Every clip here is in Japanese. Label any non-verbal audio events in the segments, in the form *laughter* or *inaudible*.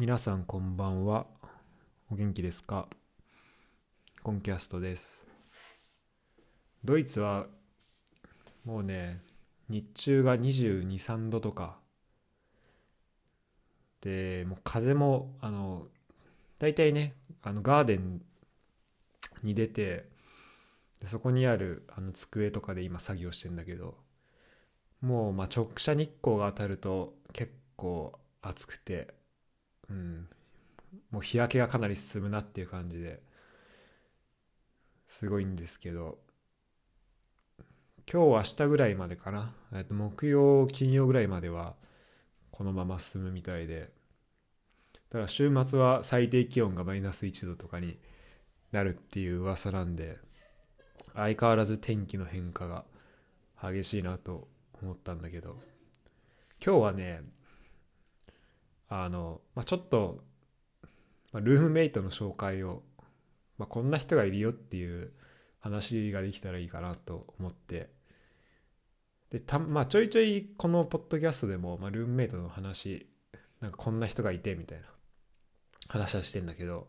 皆さんこんばんは。お元気ですか？コンキャストです。ドイツはもうね日中が22、3度とか。でもう風もあの大体ねあのガーデンに出てでそこにあるあの机とかで今作業してんだけどもうま直射日光が当たると結構暑くて。うん。もう日焼けがかなり進むなっていう感じですごいんですけど今日明日ぐらいまでかな、えっと、木曜金曜ぐらいまではこのまま進むみたいで。ただ週末は最低気温がマイナス1度とかになるっていう噂なんで相変わらず天気の変化が激しいなと思ったんだけど今日はねあの、まあ、ちょっと、まあ、ルームメイトの紹介を、まあ、こんな人がいるよっていう話ができたらいいかなと思って。でた、まあ、ちょいちょいこのポッドキャストでも、まあ、ルームメイトの話なんかこんな人がいてみたいな話はしてんだけど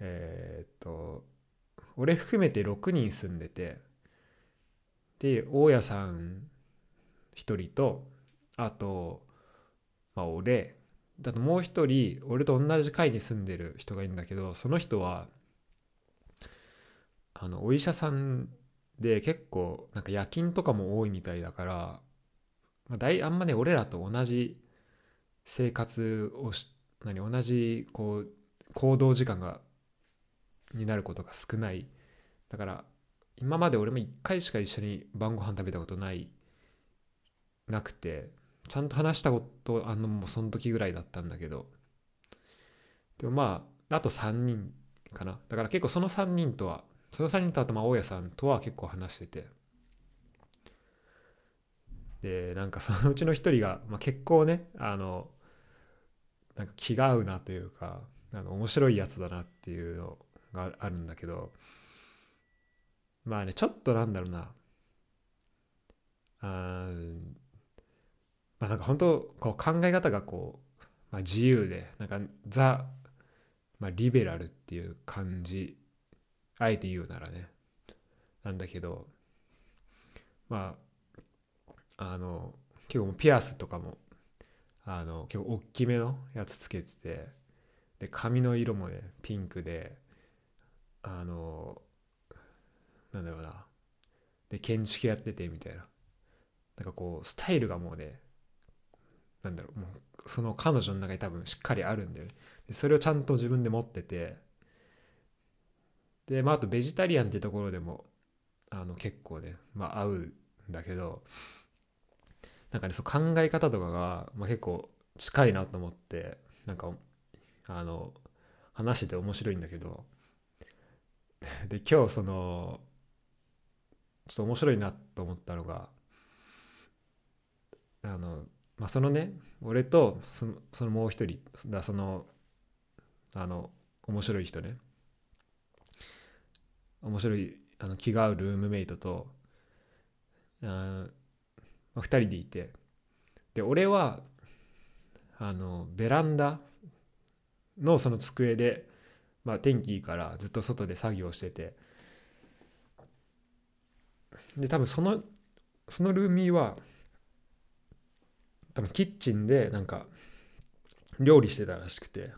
えー、っと俺含めて6人住んでてで大家さん1人とあとまあ俺だともう一人俺と同じ階に住んでる人がいるんだけどその人はあのお医者さんで結構なんか夜勤とかも多いみたいだから、まあ、だいあんまね俺らと同じ生活をし何同じこう行動時間がになることが少ない。だから今まで俺も1回しか一緒に晩ご飯食べたことないなくて。ちゃんと話したことあのもうその時ぐらいだったんだけど。でもまああと3人かな。だから結構その3人とはその3人とあとまあ大家さんとは結構話してて。でなんかそのうちの1人が、まあ、結構ねあのなんか気が合うなというかあの面白いやつだなっていうのがあるんだけど。まあねちょっとなんだろうな。あまあなんか本当こう考え方がこう、まあ、自由でなんかザ、まあ、リベラルっていう感じあえて言うならね。なんだけどまああの結構ピアスとかもあの結構大きめのやつつけててで髪の色もねピンクであのなんだろうな。で建築やっててみたいな。なんかこうスタイルがもうねなんだろうもうその彼女の中に多分しっかりあるんだよね。でそれをちゃんと自分で持ってて。でまああとベジタリアンってところでもあの結構ねまあ合うんだけどなんかねそう考え方とかが、まあ、結構近いなと思ってなんかあの話してて面白いんだけどで今日そのちょっと面白いなと思ったのがあのまあそのね俺とそのそのもう一人だそのあの面白い人ね。面白いあの気が合うルームメイトとあ、まあ、2人でいて。で俺はあのベランダのその机で、まあ、天気いいからずっと外で作業してて。で多分そのそのルーミーは多分キッチンでなんか料理してたらしくて。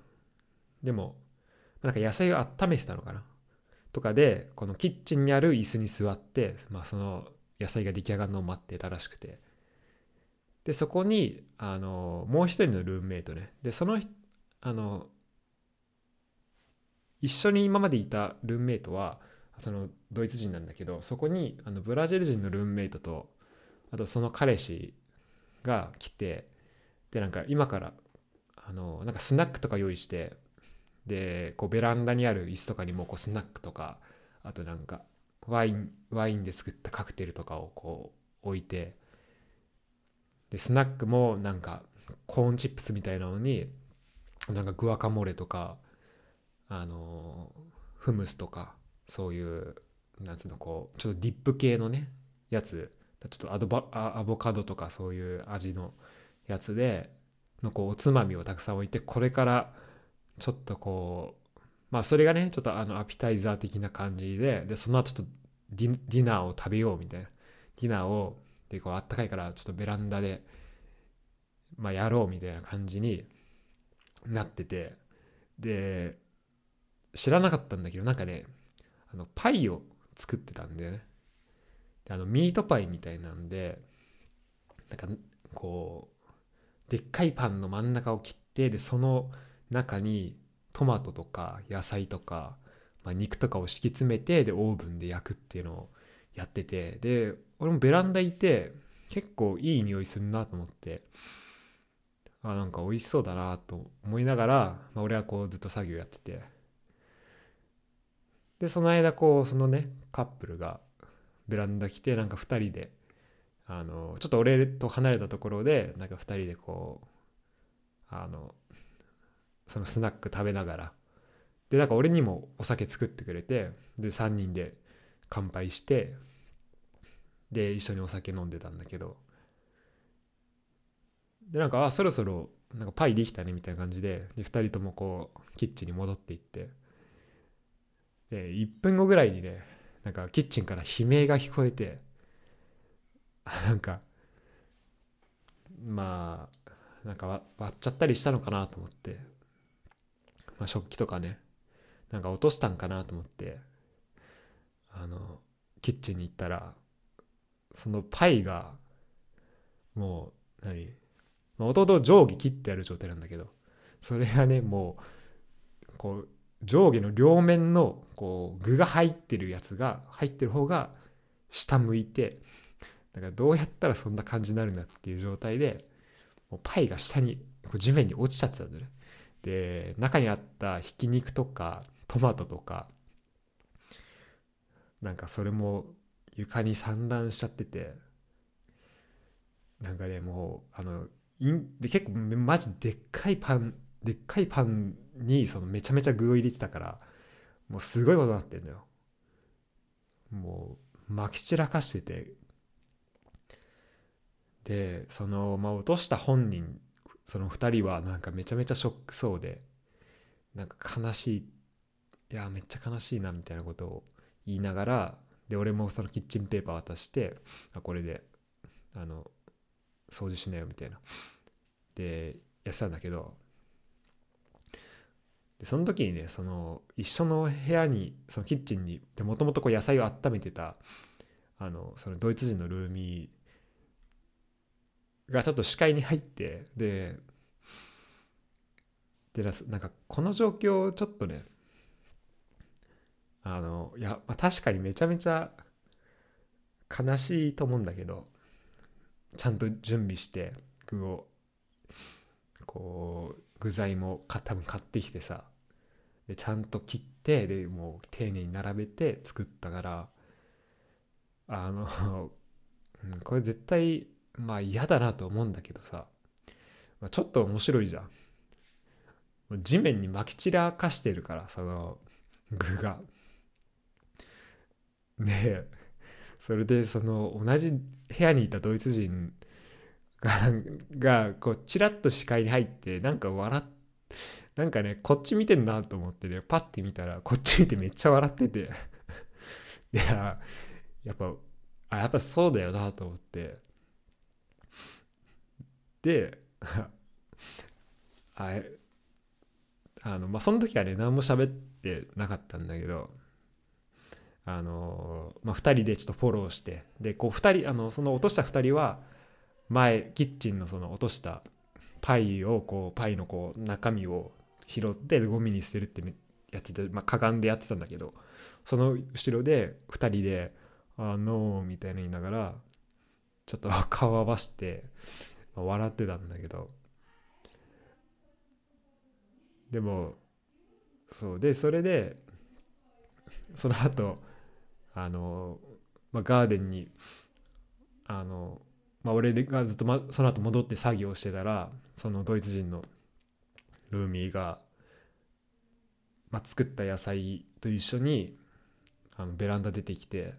でもなんか野菜を温めてたのかな。とかでこのキッチンにある椅子に座って、まあ、その野菜が出来上がるのを待ってたらしくて。でそこにあのもう一人のルームメイトね。でそのあの一緒に今までいたルームメイトはそのドイツ人なんだけどそこにあのブラジル人のルームメイトとあとその彼氏が来てでなんか今からあのなんかスナックとか用意してでこうベランダにある椅子とかにもこうスナックとかあとなんかワインワインで作ったカクテルとかをこう置いてでスナックもなんかコーンチップスみたいなのになんかグアカモレとかあのフムスとかそういうなんつうのこうちょっとディップ系のねやつちょっとアドバアボカドとかそういう味のやつでのこうおつまみをたくさん置いてこれからちょっとこうまあそれがねちょっとあのアピタイザー的な感じででその後ちょっとディナーを食べようみたいな。ディナーをでこうあったかいからちょっとベランダでまあやろうみたいな感じになってて。で知らなかったんだけどなんかねあのパイを作ってたんだよね。あのミートパイみたいなんでなんかこうでっかいパンの真ん中を切ってでその中にトマトとか野菜とか、まあ、肉とかを敷き詰めてでオーブンで焼くっていうのをやっててで俺もベランダいて結構いい匂いするなと思ってあなんか美味しそうだなと思いながら、まあ、俺はこうずっと作業やってて。でその間こうそのねカップルがベランダ来てなんか2人であのちょっと俺と離れたところでなんか2人でこうあのそのスナック食べながら。でなんか俺にもお酒作ってくれてで3人で乾杯してで一緒にお酒飲んでたんだけど。でなんかあそろそろなんかパイできたねみたいな感じでで2人ともこうキッチンに戻っていって。で1分後ぐらいにねなんかキッチンから悲鳴が聞こえて *laughs* なんかまあなんか割っちゃったりしたのかなと思って、まあ、食器とかね。なんか落としたんかなと思って。あのキッチンに行ったらそのパイがもう何弟上下切ってある状態なんだけどそれがねもうこう上下の両面のこう具が入ってるやつが入ってる方が下向いてだからどうやったらそんな感じになるんだっていう状態でもうパイが下にこう地面に落ちちゃってたんだね。で中にあったひき肉とかトマトとかなんかそれも床に散乱しちゃっててなんかねもうあので結構マジでっかいパンでっかいパンにそのめちゃめちゃ具を入れてたからもうすごいことになってんだよ。もうまき散らかしてて。でそのまあ落とした本人その2人はなんかめちゃめちゃショックそうでなんか悲しいいやめっちゃ悲しいなみたいなことを言いながらで俺もそのキッチンペーパー渡してあこれであの掃除しなよみたいな。でやってたんだけどでその時にねその一緒の部屋にそのキッチンにもともと野菜を温めてたあのそのドイツ人のルーミーがちょっと視界に入ってででなんかこの状況ちょっとねあのいや、まあ、確かにめちゃめちゃ悲しいと思うんだけどちゃんと準備して具をこう具材も多分買ってきてさでちゃんと切ってでもう丁寧に並べて作ったからあの、*laughs* これ絶対まあ嫌だなと思うんだけどさ、まあ、ちょっと面白いじゃん。地面にまき散らかしてるからその具が。でそれでその同じ部屋にいたドイツ人ががこうチラッと視界に入ってなんか笑ってなんかねこっち見てんなと思ってねパッて見たらこっち見てめっちゃ笑ってて。*laughs* でややっぱあやっぱそうだよなと思って。で *laughs* ああのまあその時はね何も喋ってなかったんだけどあのまあ、2人でちょっとフォローしてでこう2人あのその落とした2人は前キッチンのその落としたパイをこうパイのこう中身を拾ってゴミに捨てるってやってて、まあ、かがんでやってたんだけどその後ろで2人で「あノー」みたいな言いながらちょっと顔合わして、笑ってたんだけど。でもそうでそれでその後あの、まあ、ガーデンにあの、まあ、俺がずっと、ま、その後戻って作業してたらそのドイツ人のルーミーが、まあ、作った野菜と一緒にあのベランダ出てきて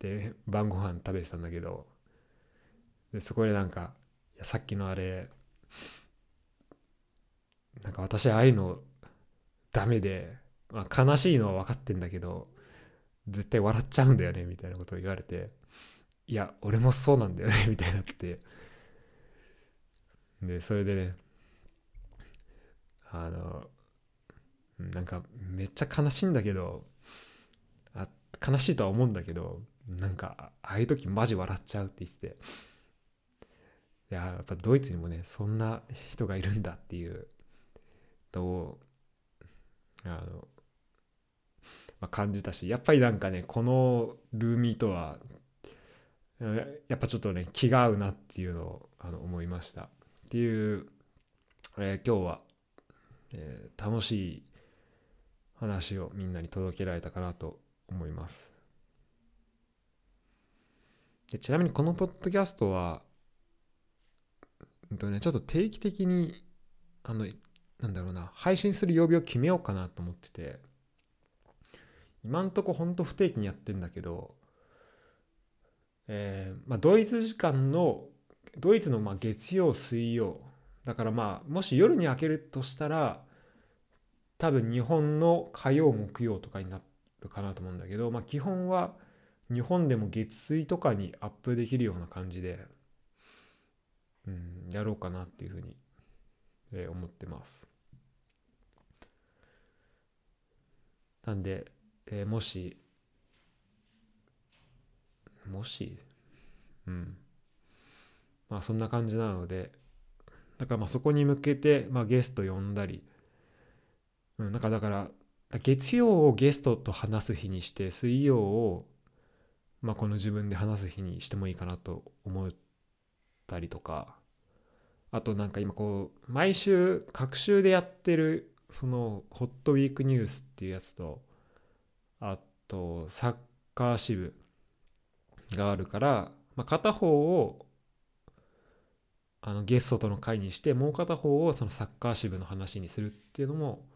で晩ご飯食べてたんだけどでそこでなんか「いやさっきのあれなんか私ああいうのダメで、まあ、悲しいのは分かってんだけど絶対笑っちゃうんだよねみたいなことを言われて。いや俺もそうなんだよね *laughs* みたいになって。でそれでねあのなんかめっちゃ悲しいんだけどあ悲しいとは思うんだけどなんかああいう時マジ笑っちゃうって言ってて。いややっぱドイツにもねそんな人がいるんだっていうとあの、まあ、感じたしやっぱりなんかねこのルーミーとはやっぱちょっとね気が合うなっていうのをあの思いました。っていう、えー、今日は、えー、楽しい話をみんなに届けられたかなと思います。でちなみにこのポッドキャストは、えっとね、ちょっと定期的にあのなんだろうな配信する曜日を決めようかなと思ってて今んとこほんと不定期にやってんだけどえー、まあ、ドイツ時間のドイツのま月曜水曜だからまあもし夜に明けるとしたら多分日本の火曜木曜とかになるかなと思うんだけど、まあ、基本は日本でも月水とかにアップできるような感じで、うん、やろうかなっていうふうに、えー、思ってます。なんで、えー、もしもし、うん。まあそんな感じなので、だからまあそこに向けて、まあ、ゲスト呼んだり、うん、なんかだから、月曜をゲストと話す日にして、水曜を、まあ、この自分で話す日にしてもいいかなと思ったりとか、あとなんか今こう、毎週、各週でやってる、その、ホットウィークニュースっていうやつと、あと、サッカー支部があるから、まあ、片方をあのゲストとの会にしてもう片方をそのサッカー支部の話にするっていうのも、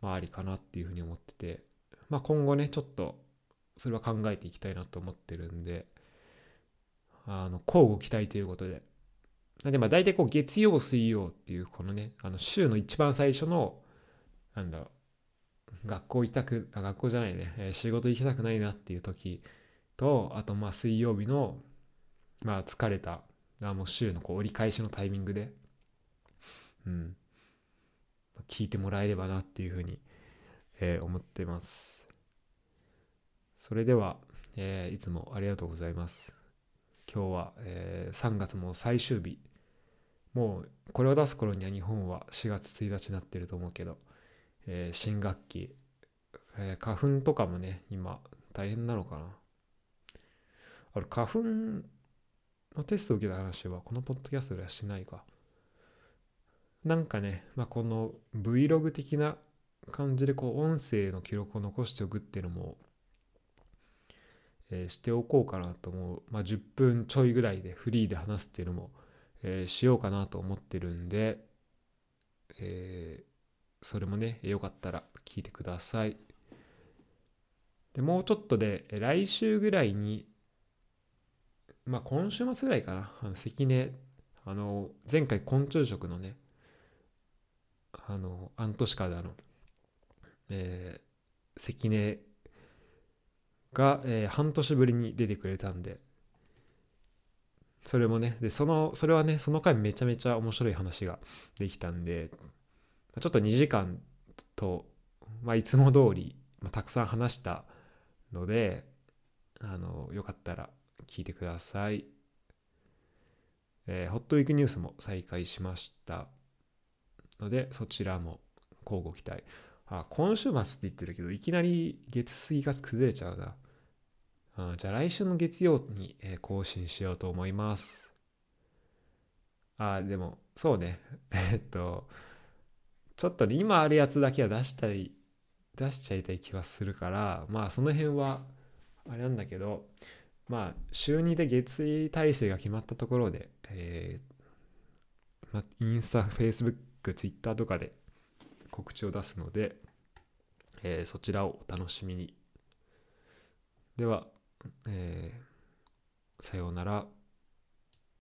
まあ、ありかなっていうふうに思ってて、まあ、今後ねちょっとそれは考えていきたいなと思ってるんであの交互期待ということで。でまあ大体こう月曜水曜っていうこのねあの週の一番最初のなんだろう学校行きたくあ学校じゃないね、えー、仕事行きたくないなっていう時とあとまあ水曜日のまあ疲れたあもう週のこう折り返しのタイミングでうん。聞いてもらえればなっていうふうに、えー、思ってます。それでは、えー、いつもありがとうございます。今日は、えー、3月も最終日。もうこれを出す頃には日本は4月1日になってると思うけど、えー、新学期、えー、花粉とかもね今大変なのかな。あれ、花粉のテストを受けた話は、このポッドキャストではしないか。なんかね、まあ、この Vlog 的な感じで、こう、音声の記録を残しておくっていうのも、えー、しておこうかなと思う。まあ、10分ちょいぐらいでフリーで話すっていうのも、えー、しようかなと思ってるんで、えー、それもね、よかったら聞いてください。でもうちょっとで、来週ぐらいに、まあ今週末ぐらいかな、あの関根、あの、前回昆虫食のね、あの、アントシカであの、えー、関根が、えー、半年ぶりに出てくれたんで、それもね、で、その、それはね、その回めちゃめちゃ面白い話ができたんで、ちょっと2時間と、まあ、いつも通り、まあ、たくさん話したので、あの、よかったら聞いてください。えー、ホットウィークニュースも再開しましたので、そちらも交互期待。あ、今週末って言ってるけど、いきなり月水が崩れちゃうな。あじゃあ来週の月曜に、え、更新しようと思います。あ、でも、そうね。*laughs* えっと、ちょっと、今あるやつだけは出したい、出しちゃいたい気はするから、まあその辺は、あれなんだけど、まあ、週2で月位体制が決まったところで、えー、まあ、インスタ、フェイスブック、ツイッターとかで告知を出すので、えー、そちらをお楽しみに。では、えー、さようなら。